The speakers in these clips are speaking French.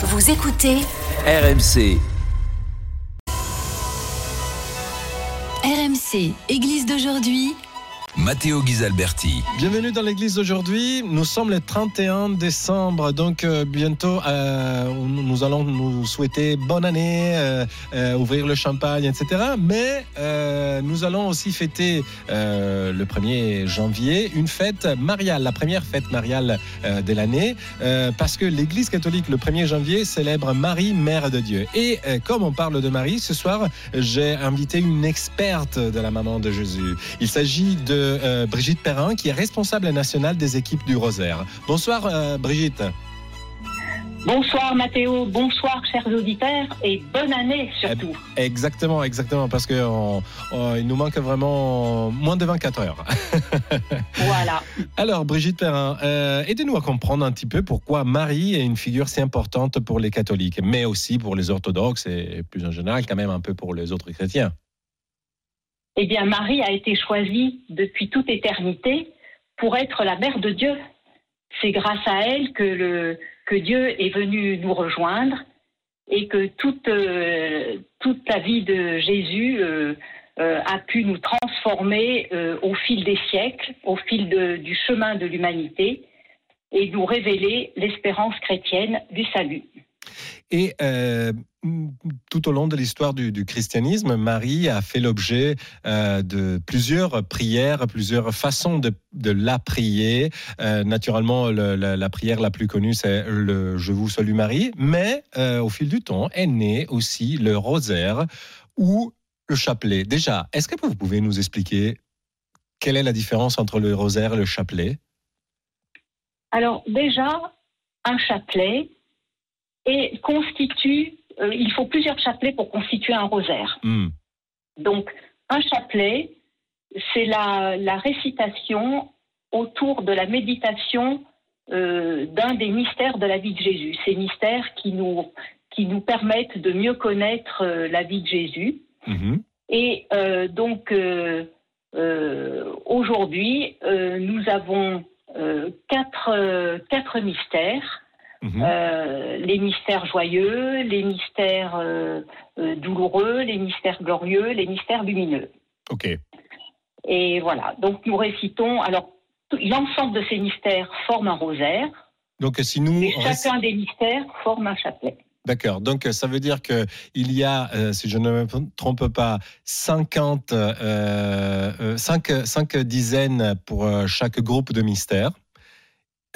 Vous écoutez RMC. RMC, Église d'aujourd'hui. Matteo Ghisalberti. Bienvenue dans l'église d'aujourd'hui. Nous sommes le 31 décembre, donc euh, bientôt euh, nous allons nous souhaiter bonne année, euh, ouvrir le champagne, etc. Mais nous allons aussi fêter le 1er janvier une fête mariale, la première fête mariale de l'année, parce que l'église catholique le 1er janvier célèbre Marie, Mère de Dieu. Et comme on parle de Marie, ce soir j'ai invité une experte de la maman de Jésus. Il s'agit de euh, Brigitte Perrin, qui est responsable nationale des équipes du Rosaire. Bonsoir euh, Brigitte. Bonsoir Mathéo, bonsoir chers auditeurs et bonne année surtout. Exactement, exactement, parce qu'il nous manque vraiment moins de 24 heures. Voilà. Alors Brigitte Perrin, euh, aidez-nous à comprendre un petit peu pourquoi Marie est une figure si importante pour les catholiques, mais aussi pour les orthodoxes et plus en général quand même un peu pour les autres chrétiens. Eh bien Marie a été choisie depuis toute éternité pour être la mère de Dieu. C'est grâce à elle que, Dieu est venu nous rejoindre et que toute, euh, la vie de Jésus euh, euh, a pu nous transformer au fil des siècles, au fil du chemin de l'humanité et nous révéler l'espérance chrétienne du salut. Et euh, tout au long de l'histoire du, christianisme, Marie a fait l'objet euh, de plusieurs prières, plusieurs façons de, la prier. Euh, naturellement, le- la, la prière la plus connue, c'est le Je vous salue Marie. Mais au fil du temps est né aussi le rosaire ou le chapelet. Déjà, est-ce que vous pouvez nous expliquer quelle est la différence entre le rosaire et le chapelet? Alors déjà, un chapelet et constitue, euh, il faut plusieurs chapelets pour constituer un rosaire. Hmm, Donc un chapelet, c'est la, la récitation autour de la méditation euh, d'un des mystères de la vie de Jésus. Ces mystères qui nous, qui nous permettent de mieux connaître euh, la vie de Jésus. mhm, Et donc, aujourd'hui, nous avons quatre, quatre mystères. Mhm. Euh, les mystères joyeux, les mystères euh, euh, douloureux, les mystères glorieux, les mystères lumineux. Ok. Et voilà, donc nous récitons, alors l'ensemble de ces mystères forme un rosaire, Donc si nous... et chacun des mystères forme un chapelet. D'accord. Donc, ça veut dire que il y a, euh, si je ne me trompe pas, 50, euh, euh, cinq, cinq dizaines pour chaque groupe de mystères.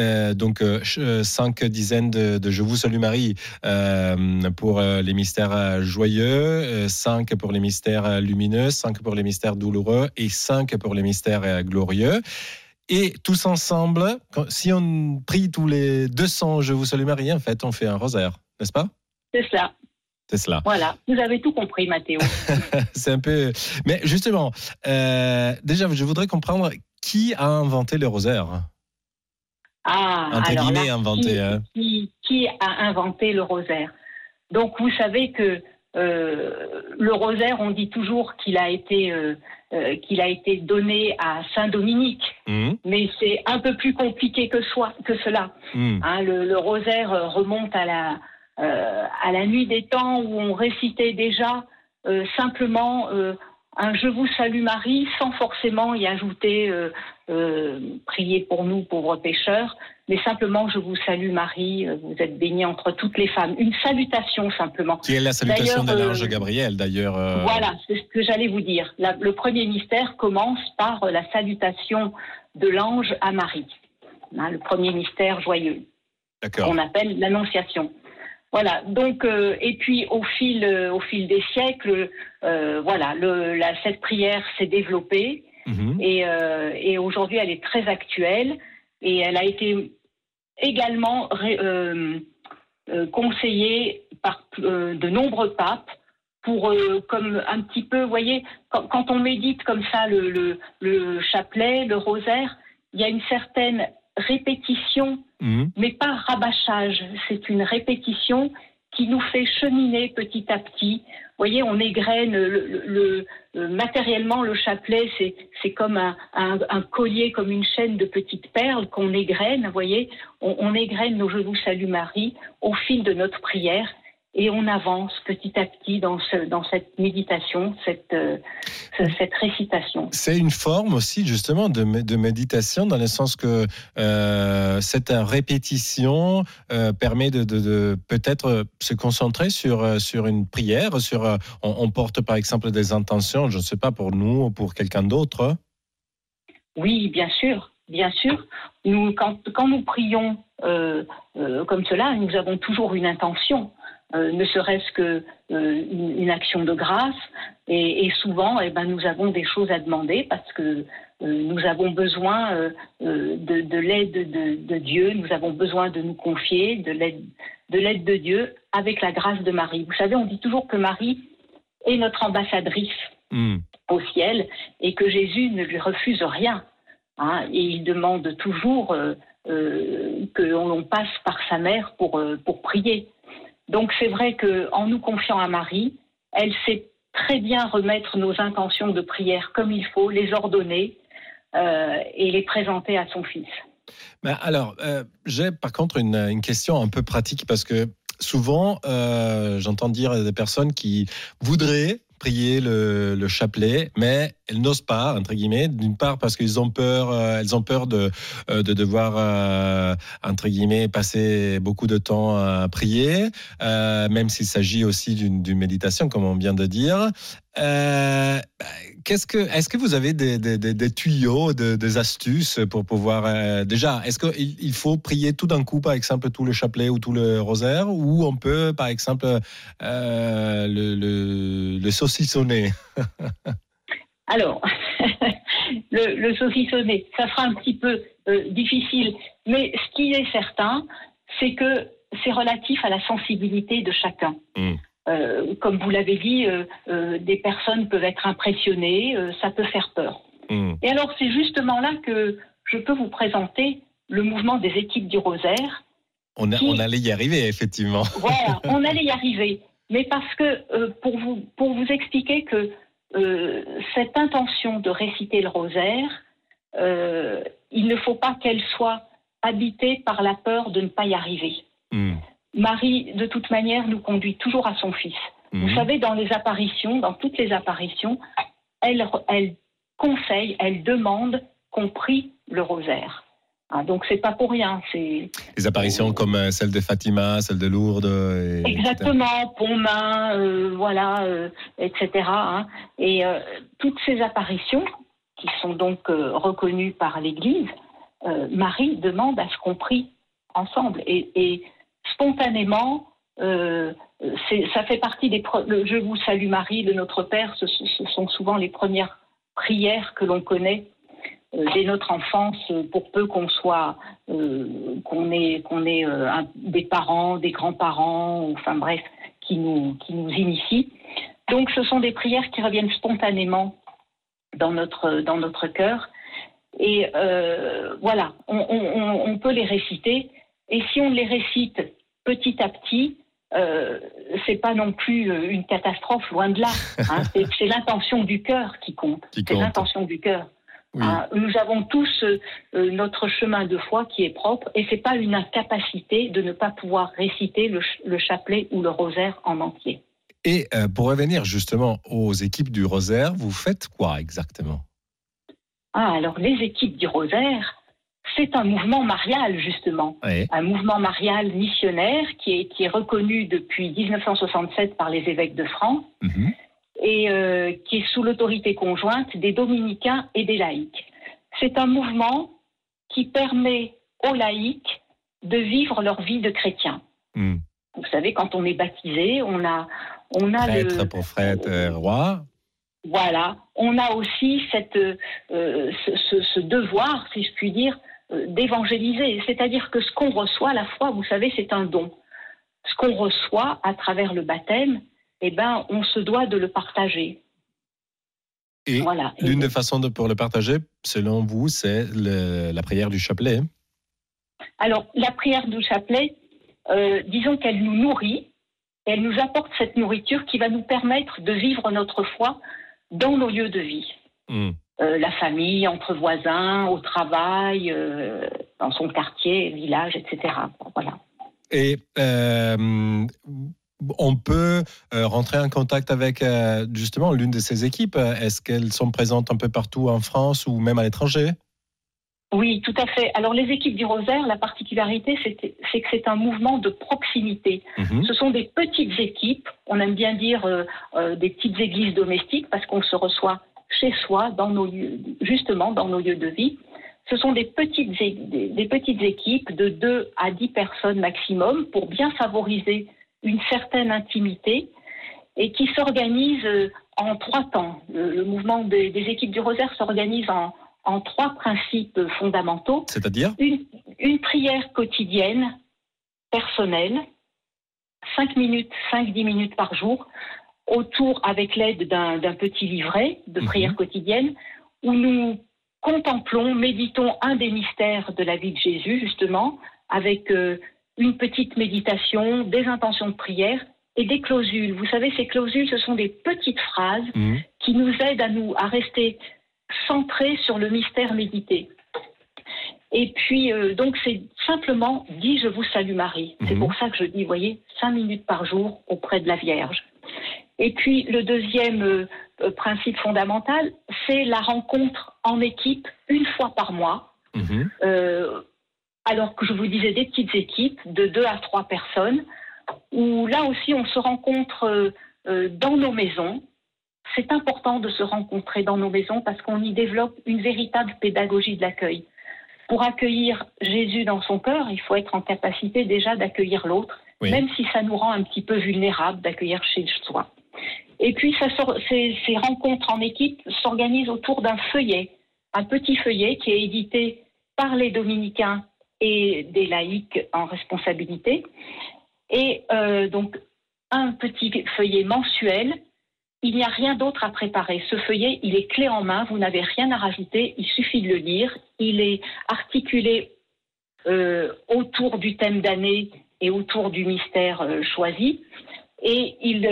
Euh, donc, euh, euh, cinq dizaines de, de Je vous salue Marie euh, pour les mystères joyeux, cinq pour les mystères lumineux, cinq pour les mystères douloureux et cinq pour les mystères glorieux. Et tous ensemble, quand- si on prie tous les 200 Je vous salue Marie, en fait, on fait un rosaire, n'est-ce pas? C'est cela. c'est cela. Voilà, vous avez tout compris, Mathéo. C'est un peu. Mais justement, euh, déjà, je voudrais comprendre qui a inventé le rosaire? Ah, Entre alors guillemets, là, inventé. qui, hein. qui, qui a inventé le rosaire? Donc, vous savez que euh, le rosaire, on dit toujours qu'il a été euh, euh, qu'il a été donné à Saint Dominique, Hum, mais c'est un peu plus compliqué que, soi, que cela. hum. Hein, le, le rosaire remonte à la, à la nuit des temps où on récitait déjà simplement un Je vous salue Marie sans forcément y ajouter euh, Priez pour nous pauvres pécheurs, mais simplement Je vous salue Marie, euh, vous êtes bénie entre toutes les femmes. Une salutation simplement. Qui est la salutation de D'ailleurs, l'ange euh, Gabriel, d'ailleurs. euh, Voilà, c'est ce que j'allais vous dire. La- le premier mystère commence par la salutation de l'ange à Marie. Hein, le premier mystère joyeux D'accord. qu'on appelle l'annonciation. Voilà. Donc, euh, et puis au fil, au fil des siècles, voilà, le, la, cette prière s'est développée Mhm. et, euh, et aujourd'hui elle est très actuelle et elle a été également euh, euh, conseillée par euh, de nombreux papes pour comme un petit peu, vous voyez, quand, quand on médite comme ça le, le, le chapelet, le rosaire, il y a une certaine répétition Mhm. mais pas rabâchage. C'est une répétition qui nous fait cheminer petit à petit. Vous voyez, on égrène le, le- matériellement le chapelet, c'est comme un collier, comme une chaîne de petites perles qu'on égrène. Vous voyez, on, on égrène nos Je vous salue Marie au fil de notre prière et on avance petit à petit dans, ce, dans cette méditation, cette, euh, ce- cette récitation. C'est une forme aussi justement de, de méditation dans le sens que euh, cette répétition euh, permet de, de- de peut-être se concentrer sur, sur une prière, sur, on, on porte par exemple des intentions, je ne sais pas, pour nous ou pour quelqu'un d'autre. Oui, bien sûr, bien sûr. Nous, quand, quand nous prions comme cela, nous avons toujours une intention, euh, ne serait-ce que euh, une, une action de grâce. Et, et souvent, eh ben, nous avons des choses à demander parce que euh, nous avons besoin de, de l'aide de, de Dieu, nous avons besoin de nous confier, de l'aide de l'aide de Dieu avec la grâce de Marie. Vous savez, on dit toujours que Marie est notre ambassadrice Hmm. au ciel et que Jésus ne lui refuse rien. hein. et il demande toujours que l'on passe par sa mère pour, pour prier. Donc c'est vrai qu'en nous confiant à Marie, elle sait très bien remettre nos intentions de prière comme il faut, les ordonner euh, et les présenter à son fils. Alors, euh, j'ai par contre une, question un peu pratique parce que souvent, euh, j'entends dire des personnes qui voudraient prier le chapelet, mais elles n'osent pas, entre guillemets, d'une part parce qu'ils ont peur, euh, elles ont peur de, euh, de devoir, euh, entre guillemets, passer beaucoup de temps à prier, même s'il s'agit aussi d'une méditation, comme on vient de dire. Euh, Qu'est-ce que, est-ce que vous avez des, tuyaux, de- des astuces pour pouvoir déjà, est-ce qu'il il faut prier tout d'un coup, par exemple tout le chapelet ou tout le rosaire, ou on peut, par exemple, le, le, le saucissonner? Alors, le, le saucissonner, ça sera un petit peu euh, difficile, mais ce qui est certain, c'est que c'est relatif à la sensibilité de chacun. Mm. Euh, comme vous l'avez dit, euh, des personnes peuvent être impressionnées, ça peut faire peur. Hmm. Et alors, c'est justement là que je peux vous présenter le mouvement des équipes du rosaire. on, a- Qui- on allait y arriver, effectivement. Voilà, on allait y arriver. Mais parce que, pour, vous, pour vous expliquer que euh, cette intention de réciter le rosaire, euh, il ne faut pas qu'elle soit habitée par la peur de ne pas y arriver. Hmm. Marie, de toute manière, nous conduit toujours à son fils. Hmm. Vous savez, dans les apparitions, dans toutes les apparitions, elle, elle conseille, elle demande qu'on prie le rosaire. Hein, donc c'est pas pour rien, c'est Les apparitions comme euh, celle de Fatima, celle de Lourdes. et- Exactement, Pontmain, euh, voilà, euh, etc. hein. Et euh, toutes ces apparitions, qui sont donc euh, reconnues par l'Église, euh, Marie demande à ce qu'on prie ensemble. Et, et spontanément, euh, ça fait partie des... le Je vous salue Marie de notre Père, ce, sont souvent les premières prières que l'on connaît euh, dès notre enfance, euh, pour peu qu'on soit, euh, qu'on ait, qu'on ait euh, un- des parents, des grands-parents, enfin bref, qui nous, qui nous initient. Donc, ce sont des prières qui reviennent spontanément dans notre, dans notre cœur. Et euh, voilà, on, on- on- on peut les réciter. Et si on les récite petit à petit, euh, c'est pas non plus euh, une catastrophe, loin de là. hein. C'est- c'est l'intention du cœur qui compte. Qui C'est compte. l'intention du cœur. Oui. Hein, nous avons tous euh, notre chemin de foi qui est propre et c'est pas une incapacité de ne pas pouvoir réciter le, ch- le chapelet ou le rosaire en entier. Et euh, pour revenir justement aux équipes du Rosaire, vous faites quoi exactement? Ah, alors les équipes du rosaire, c'est un mouvement marial justement, Oui. un mouvement marial missionnaire qui est, qui est reconnu depuis 1967 par les évêques de France Mhm. Et euh, qui est sous l'autorité conjointe des dominicains et des laïcs. C'est un mouvement qui permet aux laïcs de vivre leur vie de chrétien. Hmm. Vous savez, quand on est baptisé, on a, on a Prêtre le, pour prêtre, euh, roi. voilà, on a aussi cette, euh, ce, ce- ce devoir, si je puis dire, d'évangéliser. C'est-à-dire que ce qu'on reçoit, la foi, vous savez, c'est un don. Ce qu'on reçoit à travers le baptême, eh ben, on se doit de le partager. Et Voilà. L'une des façons de, pour le partager, selon vous, c'est la prière du chapelet. Alors, la prière du chapelet, euh, disons qu'elle nous nourrit, elle nous apporte cette nourriture qui va nous permettre de vivre notre foi dans nos lieux de vie. Hmm. Euh, la famille, entre voisins, au travail, euh, dans son quartier, village, etc. Voilà. Et euh, on peut euh, rentrer en contact avec euh, justement l'une de ces équipes? Est-ce qu'elles sont présentes un peu partout en France ou même à l'étranger? Oui, tout à fait. Alors les équipes du Rosaire, la particularité, c'est que c'est un mouvement de proximité. Mhm. Ce sont des petites équipes, on aime bien dire euh, euh, des petites églises domestiques parce qu'on se reçoit chez soi, dans nos lieux, justement dans nos lieux de vie. Ce sont des petites, des petites équipes de 2 à 10 personnes maximum pour bien favoriser une certaine intimité et qui s'organisent euh, en trois temps. Le, mouvement des, des équipes du Rosaire s'organise en, en trois principes fondamentaux C'est-à-dire? Une, une prière quotidienne, personnelle, 5 minutes, 5-10 minutes par jour, autour avec l'aide d'un petit livret de Mhm. prière quotidienne, où nous contemplons, méditons un des mystères de la vie de Jésus, justement, avec euh, une petite méditation, des intentions de prière et des clausules. Vous savez, ces clausules, ce sont des petites phrases Mhm. qui nous aide à nous à rester centrés sur le mystère médité. Et puis euh, donc c'est simplement dit je vous salue Marie. C'est Mhm. pour ça que je dis, voyez, cinq minutes par jour auprès de la Vierge. Et puis le deuxième euh, euh, principe fondamental, c'est la rencontre en équipe une fois par mois. Mhm. Euh, alors que je vous disais des petites équipes de deux à trois personnes, où là aussi on se rencontre euh, euh, dans nos maisons. C'est important de se rencontrer dans nos maisons parce qu'on y développe une véritable pédagogie de l'accueil. Pour accueillir Jésus dans son cœur, il faut être en capacité déjà d'accueillir l'autre, Oui. même si ça nous rend un petit peu vulnérables d'accueillir chez soi. Et puis ça sort- ces, ces rencontres en équipe s'organisent autour d'un feuillet, un petit feuillet qui est édité par les dominicains et des laïcs en responsabilité. Et euh, donc, un petit feuillet mensuel. Il n'y a rien d'autre à préparer. Ce feuillet, il est clé en main. Vous n'avez rien à rajouter. Il suffit de le lire. Il est articulé euh, autour du thème d'année et autour du mystère euh, choisi. Et il,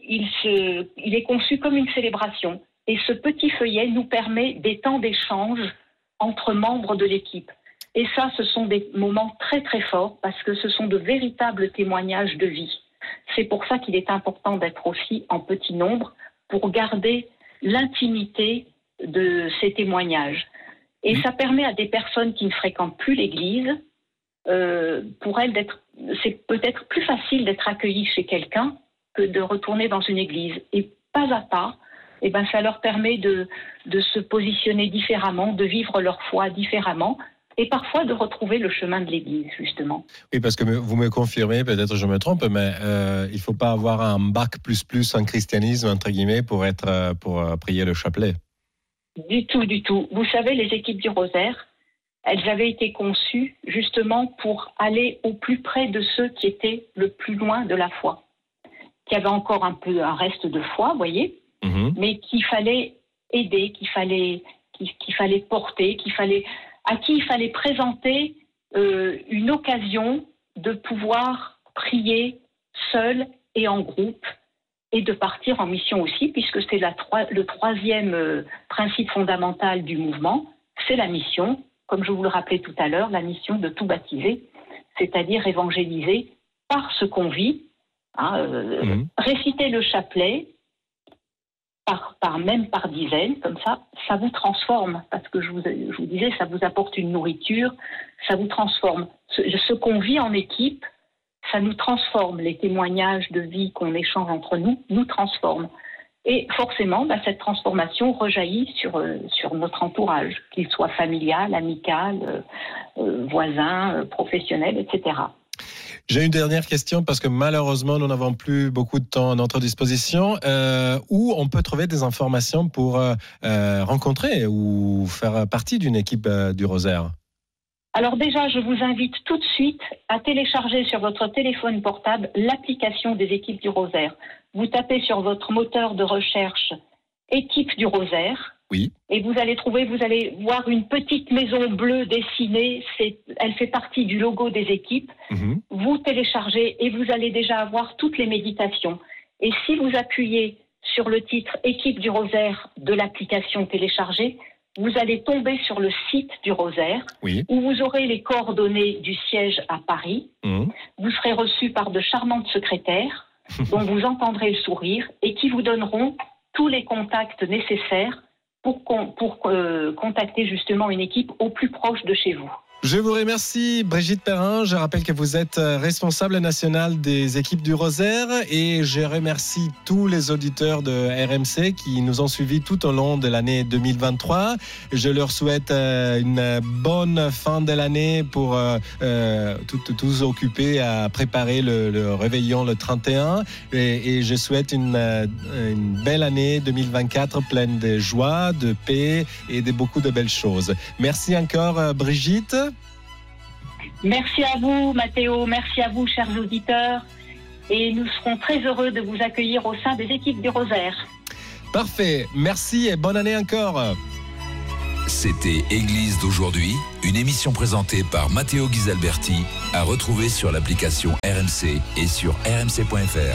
il est conçu comme une célébration. Et ce petit feuillet nous permet des temps d'échange entre membres de l'équipe. Et ça, ce sont des moments très très forts parce que ce sont de véritables témoignages de vie. C'est pour ça qu'il est important d'être aussi en petit nombre pour garder l'intimité de ces témoignages. Et ça permet à des personnes qui ne fréquentent plus l'Église, euh, pour elles, d'être, c'est peut-être plus facile d'être accueillies chez quelqu'un que de retourner dans une Église. Et pas à pas, eh ben, ça leur permet de, de se positionner différemment, de vivre leur foi différemment, et parfois de retrouver le chemin de l'Église, justement. Oui, parce que vous me confirmez, peut-être je me trompe, mais euh, il faut pas avoir un bac plus plus en christianisme, entre guillemets, pour, être, euh, pour euh, prier le chapelet. Du tout, du tout. Vous savez, les équipes du Rosaire, elles avaient été conçues justement pour aller au plus près de ceux qui étaient le plus loin de la foi, qui avaient encore un peu un reste de foi, voyez, Mhm. mais qu'il fallait aider, qu'il fallait, qu'il qu'il fallait porter, qu'il fallait, à qui il fallait présenter euh, une occasion de pouvoir prier seul et en groupe et de partir en mission aussi, puisque c'est le troisième euh, principe fondamental du mouvement, c'est la mission, comme je vous le rappelais tout à l'heure, la mission de tout baptiser, c'est-à-dire évangéliser par ce qu'on vit, hein, euh, Mhm. réciter le chapelet, par, par même par dizaines, comme ça, ça vous transforme, parce que je vous, disais, ça vous apporte une nourriture, ça vous transforme. Ce, qu'on vit en équipe, ça nous transforme. Les témoignages de vie qu'on échange entre nous nous transforment. Et forcément, bah, cette transformation rejaillit sur, euh, sur notre entourage, qu'il soit familial, amical, euh, euh, voisin, professionnel, etc. J'ai une dernière question parce que malheureusement, nous n'avons plus beaucoup de temps à notre disposition. Euh, où on peut trouver des informations pour euh, euh, rencontrer ou faire partie d'une équipe du Rosaire? Alors déjà, je vous invite tout de suite à télécharger sur votre téléphone portable l'application des équipes du Rosaire. Vous tapez sur votre moteur de recherche équipe du Rosaire Oui. Et vous allez trouver, vous allez voir une petite maison bleue dessinée. C'est, elle fait partie du logo des équipes. Mhm. Vous téléchargez et vous allez déjà avoir toutes les méditations. Et si vous appuyez sur le titre Équipe du Rosaire de l'application téléchargée, vous allez tomber sur le site du Rosaire Oui. où vous aurez les coordonnées du siège à Paris. Mhm. Vous serez reçu par de charmantes secrétaires dont vous entendrez le sourire et qui vous donneront tous les contacts nécessaires pour, pour euh, contacter justement une équipe au plus proche de chez vous. Je vous remercie, Brigitte Perrin. Je rappelle que vous êtes euh, responsable nationale des équipes du Rosaire et je remercie tous les auditeurs de RMC qui nous ont suivis tout au long de l'année 2023. Je leur souhaite euh, une bonne fin de l'année pour euh, tous occupés à préparer le, réveillon le 31 et, je souhaite une, une belle année 2024 pleine de joie, de paix et de beaucoup de belles choses. Merci encore, Brigitte. Merci à vous, Mathéo. Merci à vous, chers auditeurs. Et nous serons très heureux de vous accueillir au sein des équipes du Rosaire. Parfait. Merci et bonne année encore. C'était Église d'aujourd'hui, une émission présentée par Matteo Ghisalberti, à retrouver sur l'application RMC et sur rmc.fr.